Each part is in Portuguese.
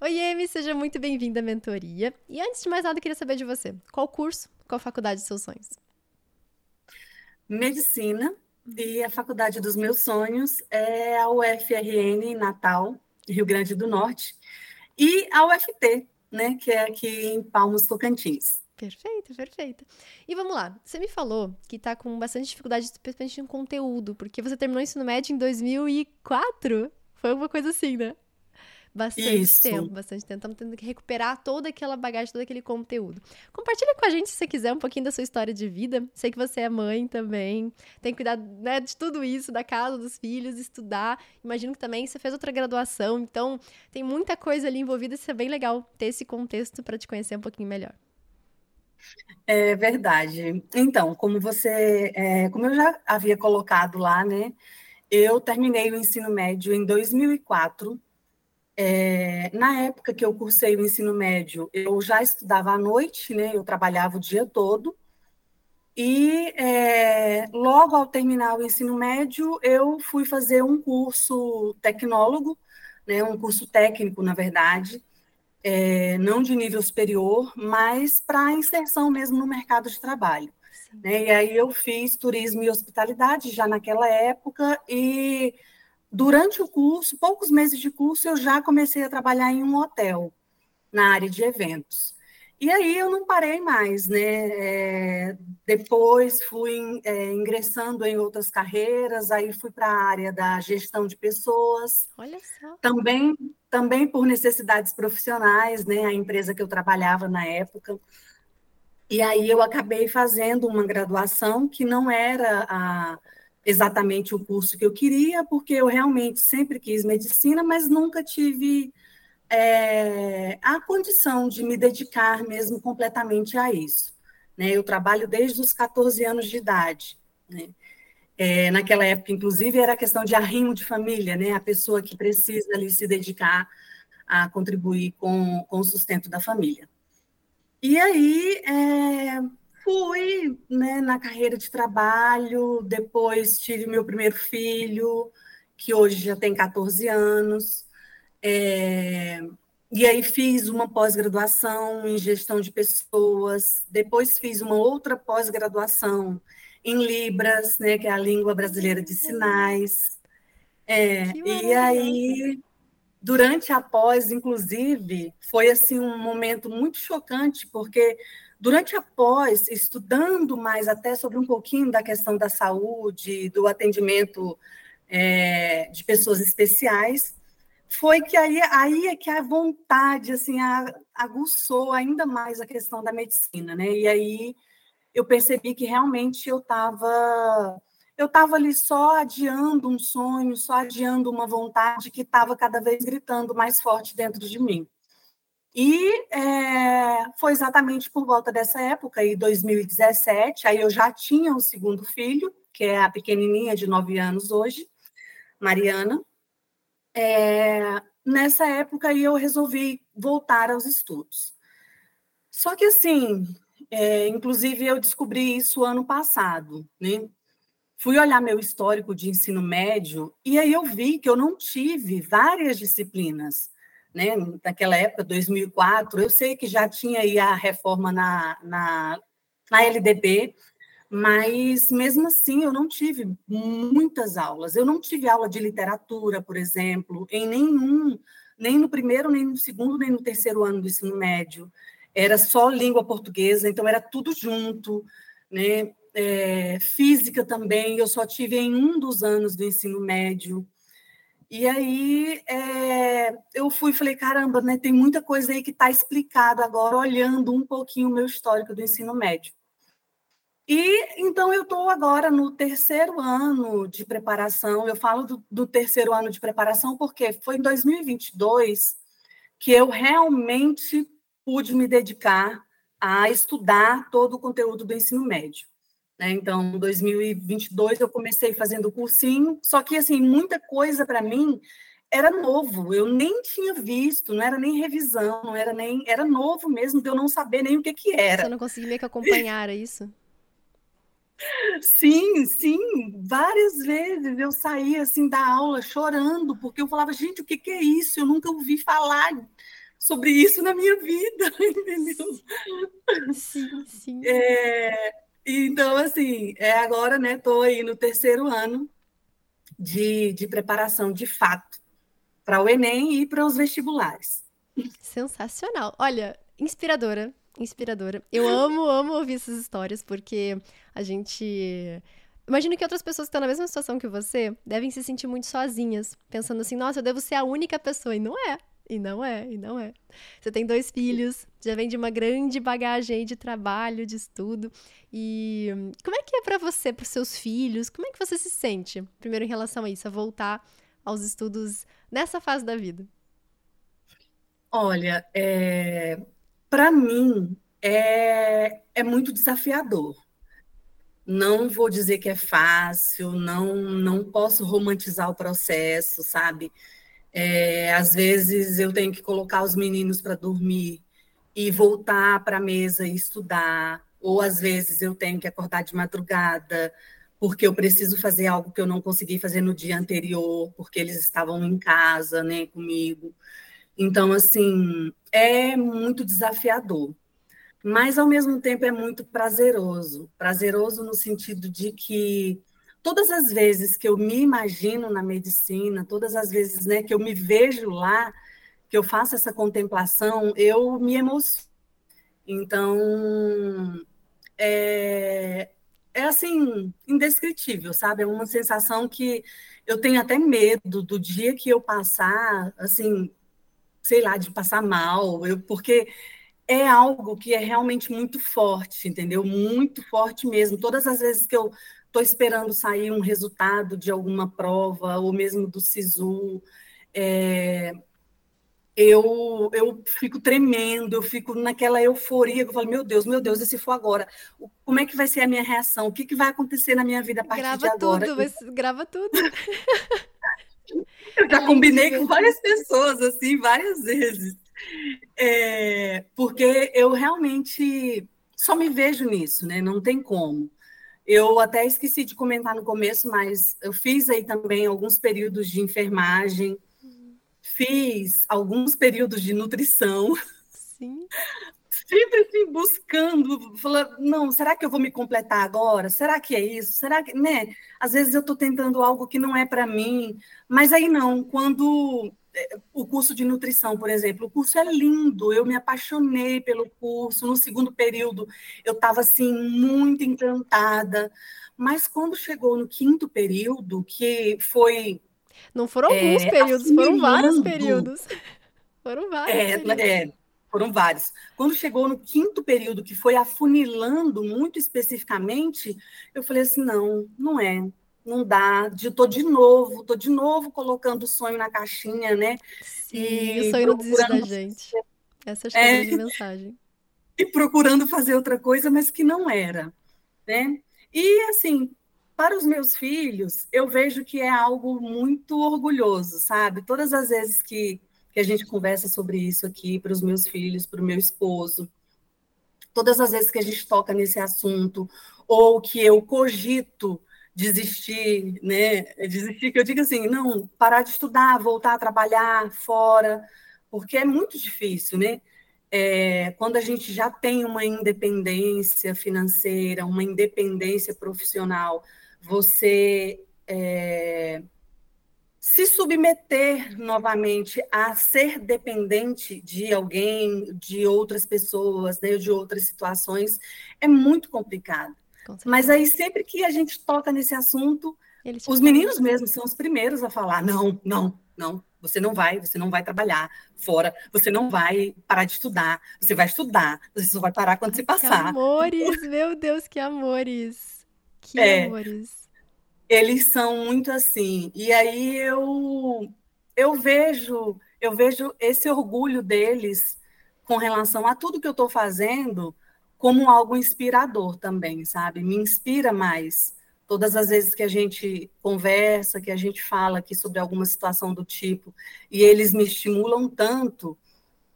Oi, Emi, seja muito bem-vinda à mentoria. E antes de mais nada, eu queria saber de você. Qual curso, qual faculdade dos seus sonhos? Medicina. E a faculdade dos meus sonhos é a UFRN Natal, Rio Grande do Norte. E a UFT, né, que é aqui em Palmos, Tocantins. Perfeito, perfeito. E vamos lá, você me falou que tá com bastante dificuldade, principalmente em conteúdo, porque você terminou o ensino médio em 2004? Foi alguma coisa assim, né? Bastante Isso. tempo, bastante tempo. Estamos tendo que recuperar toda aquela bagagem, todo aquele conteúdo. Compartilha com a gente, se você quiser, um pouquinho da sua história de vida. Sei que você é mãe também, tem que cuidar né, de tudo isso, da casa, dos filhos, estudar. Imagino que também você fez outra graduação, então tem muita coisa ali envolvida. Isso é bem legal ter esse contexto para te conhecer um pouquinho melhor. É verdade. Então, como você, é, como eu já havia colocado lá, né? Eu terminei o ensino médio em 2004 é, na época que eu cursei o ensino médio, eu já estudava à noite, né? Eu trabalhava o dia todo. E é, logo ao terminar o ensino médio, eu fui fazer um curso tecnólogo, né? Um curso técnico, na verdade, é, não de nível superior, mas para inserção mesmo no mercado de trabalho. Né? E aí eu fiz turismo e hospitalidade já naquela época e Durante o curso, poucos meses de curso, eu já comecei a trabalhar em um hotel, na área de eventos. E aí eu não parei mais, né? É, depois fui é, ingressando em outras carreiras, aí fui para a área da gestão de pessoas. Olha só. Também, também por necessidades profissionais, né? A empresa que eu trabalhava na época. E aí eu acabei fazendo uma graduação que não era a exatamente o curso que eu queria, porque eu realmente sempre quis medicina, mas nunca tive é, a condição de me dedicar mesmo completamente a isso. Né? Eu trabalho desde os 14 anos de idade. Né? É, naquela época, inclusive, era questão de arrimo de família, né? a pessoa que precisa ali se dedicar a contribuir com, com o sustento da família. E aí, é, Fui né, na carreira de trabalho, depois tive meu primeiro filho, que hoje já tem 14 anos. É, e aí fiz uma pós-graduação em gestão de pessoas, depois fiz uma outra pós-graduação em Libras, né, que é a língua brasileira de sinais. É, e aí, durante a pós, inclusive, foi assim um momento muito chocante, porque Durante a pós, estudando mais até sobre um pouquinho da questão da saúde, do atendimento é, de pessoas especiais, foi que aí, aí é que a vontade assim a, aguçou ainda mais a questão da medicina, né? E aí eu percebi que realmente eu estava eu estava ali só adiando um sonho, só adiando uma vontade que estava cada vez gritando mais forte dentro de mim. E é, foi exatamente por volta dessa época, em 2017, aí eu já tinha um segundo filho, que é a pequenininha de nove anos hoje, Mariana. É, nessa época aí eu resolvi voltar aos estudos. Só que assim, é, inclusive eu descobri isso ano passado, né? Fui olhar meu histórico de ensino médio e aí eu vi que eu não tive várias disciplinas né, naquela época, 2004, eu sei que já tinha aí a reforma na, na, na LDB, mas mesmo assim eu não tive muitas aulas. Eu não tive aula de literatura, por exemplo, em nenhum, nem no primeiro, nem no segundo, nem no terceiro ano do ensino médio. Era só língua portuguesa, então era tudo junto, né? É, física também, eu só tive em um dos anos do ensino médio. E aí é, eu fui e falei, caramba, né, tem muita coisa aí que está explicada agora, olhando um pouquinho o meu histórico do ensino médio. E então eu estou agora no terceiro ano de preparação. Eu falo do, do, terceiro ano de preparação porque foi em 2022 que eu realmente pude me dedicar a estudar todo o conteúdo do ensino médio. Né? Então, em 2022 eu comecei fazendo cursinho, só que assim muita coisa para mim era novo, eu nem tinha visto, não era nem revisão, não era nem era novo mesmo, de eu não saber nem o que que era. Você não conseguia meio que acompanhar isso? Sim, sim, várias vezes eu saía assim da aula chorando, porque eu falava, gente, o que que é isso? Eu nunca ouvi falar sobre isso na minha vida, entendeu? Sim, sim. É, então, assim, é agora, né? Estou aí no terceiro ano de, de preparação de fato para o Enem e para os vestibulares. Sensacional. Olha, inspiradora, inspiradora. Eu amo, amo ouvir essas histórias, porque a gente. Imagino que outras pessoas que estão na mesma situação que você devem se sentir muito sozinhas, pensando assim, nossa, eu devo ser a única pessoa. E não é. E não é, e não é. Você tem dois filhos, já vem de uma grande bagagem de trabalho, de estudo. E como é que é para você, para seus filhos? Como é que você se sente, primeiro em relação a isso, a voltar aos estudos nessa fase da vida? Olha, é, para mim é, é muito desafiador. Não vou dizer que é fácil, não, não posso romantizar o processo, sabe? É, às vezes eu tenho que colocar os meninos para dormir e voltar para a mesa e estudar, ou às vezes eu tenho que acordar de madrugada porque eu preciso fazer algo que eu não consegui fazer no dia anterior, porque eles estavam em casa, né, comigo. Então, assim, é muito desafiador, mas ao mesmo tempo é muito prazeroso. Prazeroso no sentido de que todas as vezes que eu me imagino na medicina, todas as vezes né, que eu me vejo lá, que eu faço essa contemplação, eu me emociono. Então, é, é assim, indescritível, sabe? É uma sensação que eu tenho até medo do dia que eu passar, assim, sei lá, de passar mal, eu, porque é algo que é realmente muito forte, entendeu? Muito forte mesmo. Todas as vezes que eu estou esperando sair um resultado de alguma prova, ou mesmo do SISU, é, eu, eu fico tremendo, eu fico naquela euforia, eu falo, meu Deus, meu Deus, e se for agora? Como é que vai ser a minha reação? O que, que vai acontecer na minha vida a partir grava de agora? Tudo, grava tudo, Eu já combinei com várias pessoas, assim, várias vezes. É, porque eu realmente só me vejo nisso, né? Não tem como. Eu até esqueci de comentar no começo, mas eu fiz aí também alguns períodos de enfermagem, fiz alguns períodos de nutrição. Sim sempre assim, buscando, falando, não, será que eu vou me completar agora? Será que é isso? Será que, né? Às vezes eu estou tentando algo que não é para mim, mas aí não, quando o curso de nutrição, por exemplo, o curso é lindo, eu me apaixonei pelo curso, no segundo período eu estava assim muito encantada, mas quando chegou no quinto período, que foi não foram alguns é, períodos, foram vários períodos. Foram vários. É, períodos. é, foram vários. Quando chegou no quinto período, que foi afunilando muito especificamente, eu falei assim: não, não é, não dá. Estou de novo, estou de novo colocando o sonho na caixinha, né? Sim, e o sonho não desiste da gente. Essa é a é, de mensagem. E procurando fazer outra coisa, mas que não era, né? E assim, para os meus filhos, eu vejo que é algo muito orgulhoso, sabe? Todas as vezes que que a gente conversa sobre isso aqui para os meus filhos, para o meu esposo. Todas as vezes que a gente toca nesse assunto, ou que eu cogito desistir, né? Desistir, que eu digo assim, não, parar de estudar, voltar a trabalhar fora, porque é muito difícil, né? É, quando a gente já tem uma independência financeira, uma independência profissional, você é, se submeter novamente a ser dependente de alguém, de outras pessoas, né, de outras situações, é muito complicado. Mas aí, sempre que a gente toca nesse assunto, os meninos mesmos são os primeiros a falar: não, não, não, você não vai, você não vai trabalhar fora, você não vai parar de estudar, você vai estudar, você só vai parar quando Ai, você passar. Que amores, meu Deus, que amores. Que é, amores eles são muito assim. E aí eu eu vejo eu vejo esse orgulho deles com relação a tudo que eu estou fazendo como algo inspirador também, sabe? Me inspira mais. Todas as vezes que a gente conversa, que a gente fala aqui sobre alguma situação do tipo, e eles me estimulam tanto,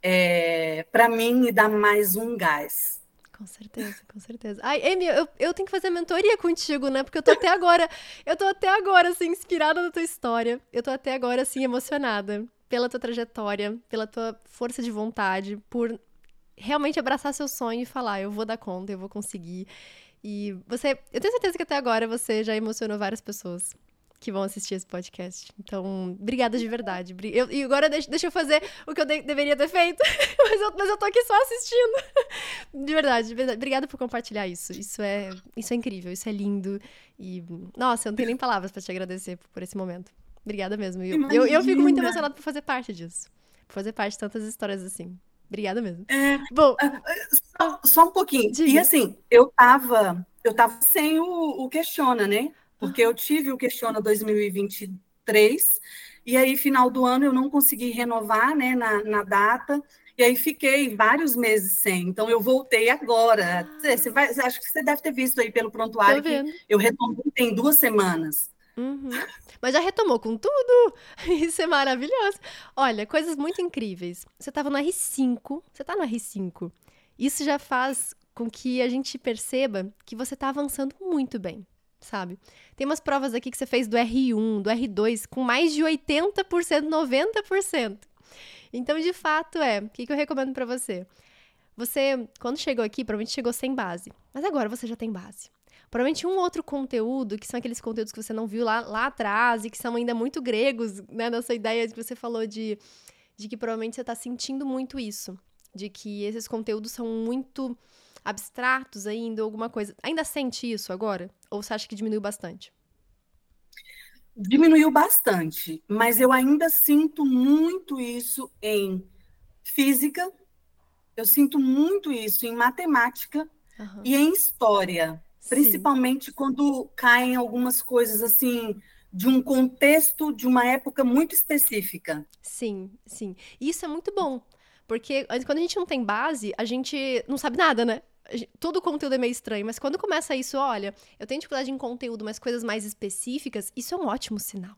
é, para mim me dá mais um gás. Com certeza, com certeza. Ai, Amy, eu, eu tenho que fazer mentoria contigo, né? Porque eu tô até agora, eu tô até agora, assim, inspirada na tua história. Eu tô até agora, assim, emocionada. pela tua trajetória, pela tua força de vontade, por realmente abraçar seu sonho e falar, eu vou dar conta, eu vou conseguir. E você, eu tenho certeza que até agora você já emocionou várias pessoas que vão assistir esse podcast. Então, obrigada de verdade. Eu, e agora deixa, deixa eu fazer o que eu de, deveria ter feito, mas, eu, mas eu tô aqui só assistindo. De verdade, de verdade. Obrigada por compartilhar isso. Isso é, isso é incrível, isso é lindo. E, nossa, eu não tenho nem palavras para te agradecer por esse momento. Obrigada mesmo. Eu, eu, eu, fico muito emocionada por fazer parte disso. Por fazer parte de tantas histórias assim. Obrigada mesmo. É, Bom, só, só, um pouquinho. Diga. E assim, eu tava, eu tava sem o, o questiona, né? Porque eu tive o questiona 2023 e aí final do ano eu não consegui renovar, né, na, na data. E aí fiquei vários meses sem. Então eu voltei agora. Ah. Você vai, acho que você deve ter visto aí pelo prontuário que eu retomei tem duas semanas. Uhum. Mas já retomou com tudo. Isso é maravilhoso. Olha, coisas muito incríveis. Você estava no R5, você está no R5. Isso já faz com que a gente perceba que você está avançando muito bem, sabe? Tem umas provas aqui que você fez do R1, do R2, com mais de 80%, 90%. Então, de fato, é. O que, que eu recomendo para você? Você, quando chegou aqui, provavelmente chegou sem base. Mas agora você já tem base. Provavelmente um outro conteúdo, que são aqueles conteúdos que você não viu lá, lá atrás e que são ainda muito gregos, né? Nessa ideia que você falou de, de que provavelmente você está sentindo muito isso. De que esses conteúdos são muito abstratos ainda, alguma coisa. Ainda sente isso agora? Ou você acha que diminuiu bastante? Diminuiu bastante, mas eu ainda sinto muito isso em física, eu sinto muito isso em matemática uhum. e em história. Principalmente Sim. quando caem algumas coisas assim de um contexto de uma época muito específica. Sim, sim. E isso é muito bom, porque quando a gente não tem base, a gente não sabe nada, né? Todo o conteúdo é meio estranho, mas quando começa isso, olha, eu tenho dificuldade em conteúdo, mas coisas mais específicas, isso é um ótimo sinal.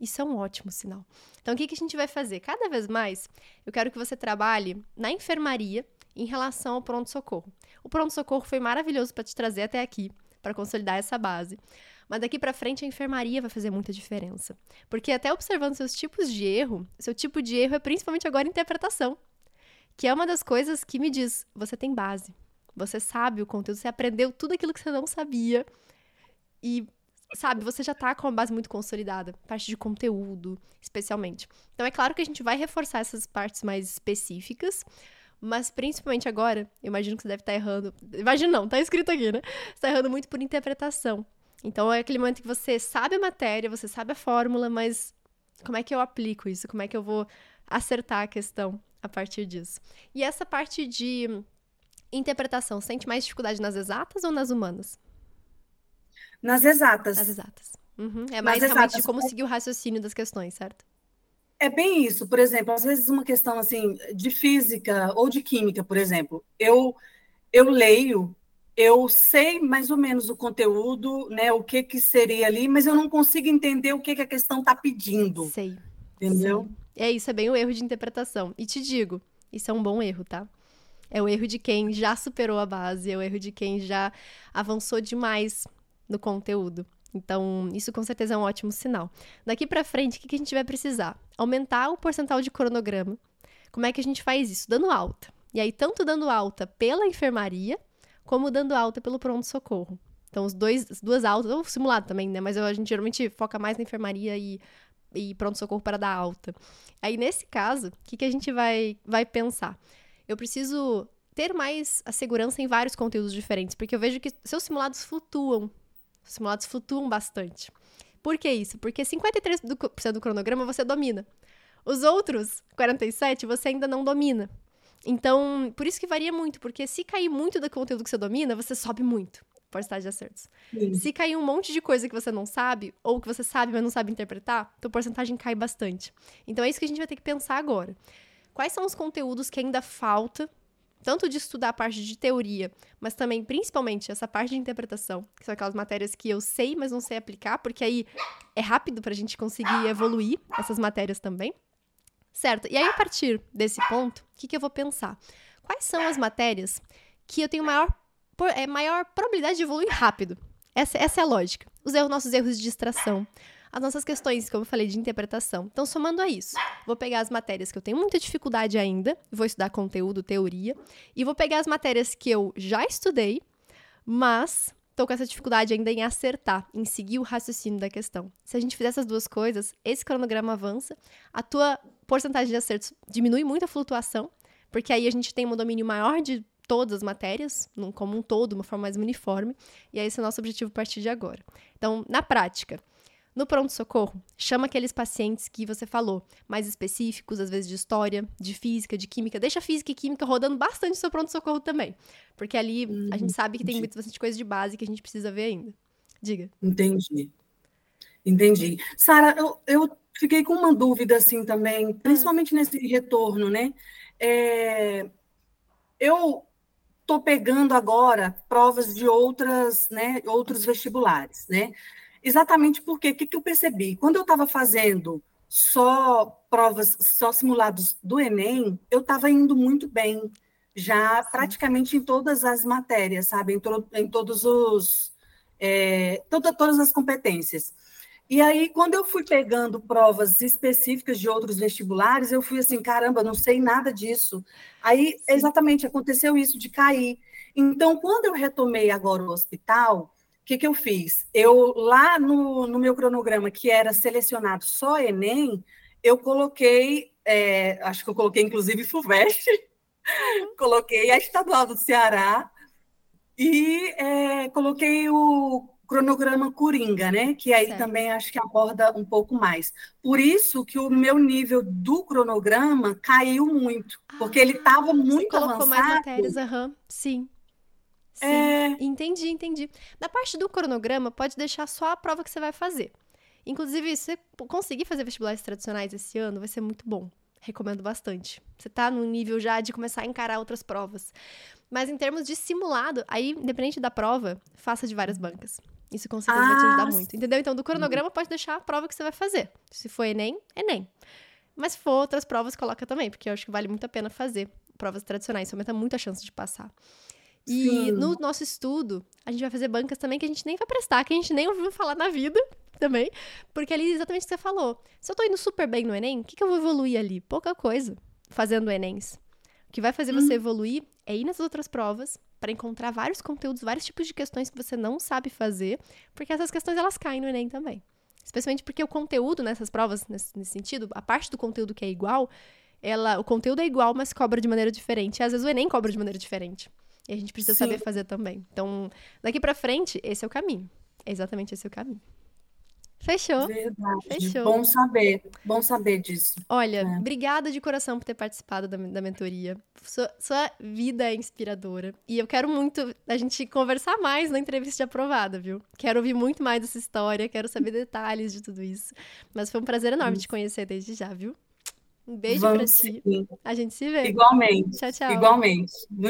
Isso é um ótimo sinal. Então, o que, que a gente vai fazer? Cada vez mais, eu quero que você trabalhe na enfermaria em relação ao pronto-socorro. O pronto-socorro foi maravilhoso para te trazer até aqui, para consolidar essa base. Mas daqui para frente a enfermaria vai fazer muita diferença. Porque até observando seus tipos de erro, seu tipo de erro é principalmente agora interpretação, que é uma das coisas que me diz, você tem base. Você sabe o conteúdo, você aprendeu tudo aquilo que você não sabia. E sabe, você já tá com uma base muito consolidada, parte de conteúdo, especialmente. Então é claro que a gente vai reforçar essas partes mais específicas, mas principalmente agora, eu imagino que você deve estar tá errando. Imagino não, tá escrito aqui, né? Você tá errando muito por interpretação. Então é aquele momento que você sabe a matéria, você sabe a fórmula, mas como é que eu aplico isso? Como é que eu vou acertar a questão a partir disso? E essa parte de interpretação, sente mais dificuldade nas exatas ou nas humanas? Nas exatas. Nas exatas. Uhum. É mais nas realmente exatas. de como seguir o raciocínio das questões, certo? É bem isso. Por exemplo, às vezes uma questão assim de física ou de química, por exemplo, eu eu leio, eu sei mais ou menos o conteúdo, né, o que que seria ali, mas eu não consigo entender o que que a questão está pedindo. Sei. Entendeu? Sei. É isso, é bem o erro de interpretação. E te digo, isso é um bom erro, tá? É o erro de quem já superou a base, é o erro de quem já avançou demais no conteúdo. Então, isso com certeza é um ótimo sinal. Daqui para frente, o que a gente vai precisar? Aumentar o percentual de cronograma. Como é que a gente faz isso? Dando alta. E aí, tanto dando alta pela enfermaria, como dando alta pelo pronto-socorro. Então, os dois, as duas altas, ou simulado também, né? Mas a gente geralmente foca mais na enfermaria e, e pronto-socorro para dar alta. Aí, nesse caso, o que, que a gente vai, vai pensar? Eu preciso ter mais a segurança em vários conteúdos diferentes, porque eu vejo que seus simulados flutuam os simulados flutuam bastante. Por que isso? Porque 53% do cronograma você domina. Os outros 47% você ainda não domina. Então, por isso que varia muito, porque se cair muito do conteúdo que você domina, você sobe muito porcentagem de acertos. Sim. Se cair um monte de coisa que você não sabe, ou que você sabe, mas não sabe interpretar, tua porcentagem cai bastante. Então é isso que a gente vai ter que pensar agora. Quais são os conteúdos que ainda falta tanto de estudar a parte de teoria, mas também, principalmente, essa parte de interpretação, que são aquelas matérias que eu sei, mas não sei aplicar, porque aí é rápido para a gente conseguir evoluir essas matérias também. Certo? E aí, a partir desse ponto, o que, que eu vou pensar? Quais são as matérias que eu tenho maior, é, maior probabilidade de evoluir rápido? Essa, essa é a lógica. Os erros, nossos erros de distração, as nossas questões, como eu falei, de interpretação. Então, somando a isso, vou pegar as matérias que eu tenho muita dificuldade ainda, vou estudar conteúdo, teoria, e vou pegar as matérias que eu já estudei, mas tô com essa dificuldade ainda em acertar, em seguir o raciocínio da questão. Se a gente fizer essas duas coisas, esse cronograma avança, a tua porcentagem de acertos diminui muito a flutuação, porque aí a gente tem um domínio maior de todas as matérias, como um todo, uma forma mais uniforme, e é esse o nosso objetivo a partir de agora. Então, na prática, no pronto-socorro, chama aqueles pacientes que você falou, mais específicos, às vezes de história, de física, de química. Deixa física e química rodando bastante no seu pronto-socorro também. Porque ali hum, a gente uhum, sabe que tem bastante coisa de base que a gente precisa ver ainda. Diga. Entendi. Entendi. Sara, eu, eu fiquei com uma dúvida assim também, principalmente nesse retorno, né? É, eu estou pegando agora provas de outras, né, outros vestibulares, né? Exatamente porque o que, que eu percebi? Quando eu estava fazendo só provas, só simulados do Enem, eu estava indo muito bem, já praticamente em todas as matérias, sabe? Em, to, em todos os. É, toda, todas as competências. E aí, quando eu fui pegando provas específicas de outros vestibulares, eu fui assim, caramba, não sei nada disso. Aí, exatamente, aconteceu isso de cair. Então, quando eu retomei agora o hospital, o que, que eu fiz? Eu, lá no, no meu cronograma, que era selecionado só Enem, eu coloquei, é, acho que eu coloquei inclusive FUVEST, uhum. coloquei a Estadual do Ceará e é, coloquei o cronograma Coringa, né? Que aí certo. também acho que aborda um pouco mais. Por isso que o meu nível do cronograma caiu muito, ah, porque ele estava muito colocou avançado. mais matérias, aham, sim. Sim, é... entendi, entendi. Na parte do cronograma, pode deixar só a prova que você vai fazer. Inclusive, se você conseguir fazer vestibulares tradicionais esse ano, vai ser muito bom. Recomendo bastante. Você tá no nível já de começar a encarar outras provas. Mas em termos de simulado, aí, independente da prova, faça de várias bancas. Isso com certeza ah, vai te ajudar ah, muito. Entendeu? Então, do cronograma, pode deixar a prova que você vai fazer. Se for Enem, Enem. Mas se for outras provas, coloca também, porque eu acho que vale muito a pena fazer provas tradicionais. Isso aumenta muito a chance de passar. E Sim. no nosso estudo, a gente vai fazer bancas também que a gente nem vai prestar, que a gente nem ouviu falar na vida também. Porque ali exatamente o que você falou. Se eu tô indo super bem no Enem, o que, que eu vou evoluir ali? Pouca coisa fazendo Enems. O que vai fazer hum. você evoluir é ir nas outras provas para encontrar vários conteúdos, vários tipos de questões que você não sabe fazer, porque essas questões elas caem no Enem também. Especialmente porque o conteúdo nessas provas, nesse, nesse sentido, a parte do conteúdo que é igual, ela, o conteúdo é igual, mas cobra de maneira diferente. E às vezes o Enem cobra de maneira diferente. E a gente precisa Sim. saber fazer também. Então, daqui para frente, esse é o caminho. É exatamente esse é o caminho. Fechou. Verdade. Fechou. Bom saber. Bom saber disso. Olha, é. obrigada de coração por ter participado da, da mentoria. Sua, sua, vida é inspiradora. E eu quero muito a gente conversar mais na entrevista de aprovada, viu? Quero ouvir muito mais dessa história, quero saber detalhes de tudo isso. Mas foi um prazer enorme te conhecer desde já, viu? Um beijo Vamos pra ti. Sim. A gente se vê. Igualmente. Tchau, tchau. Igualmente. Muito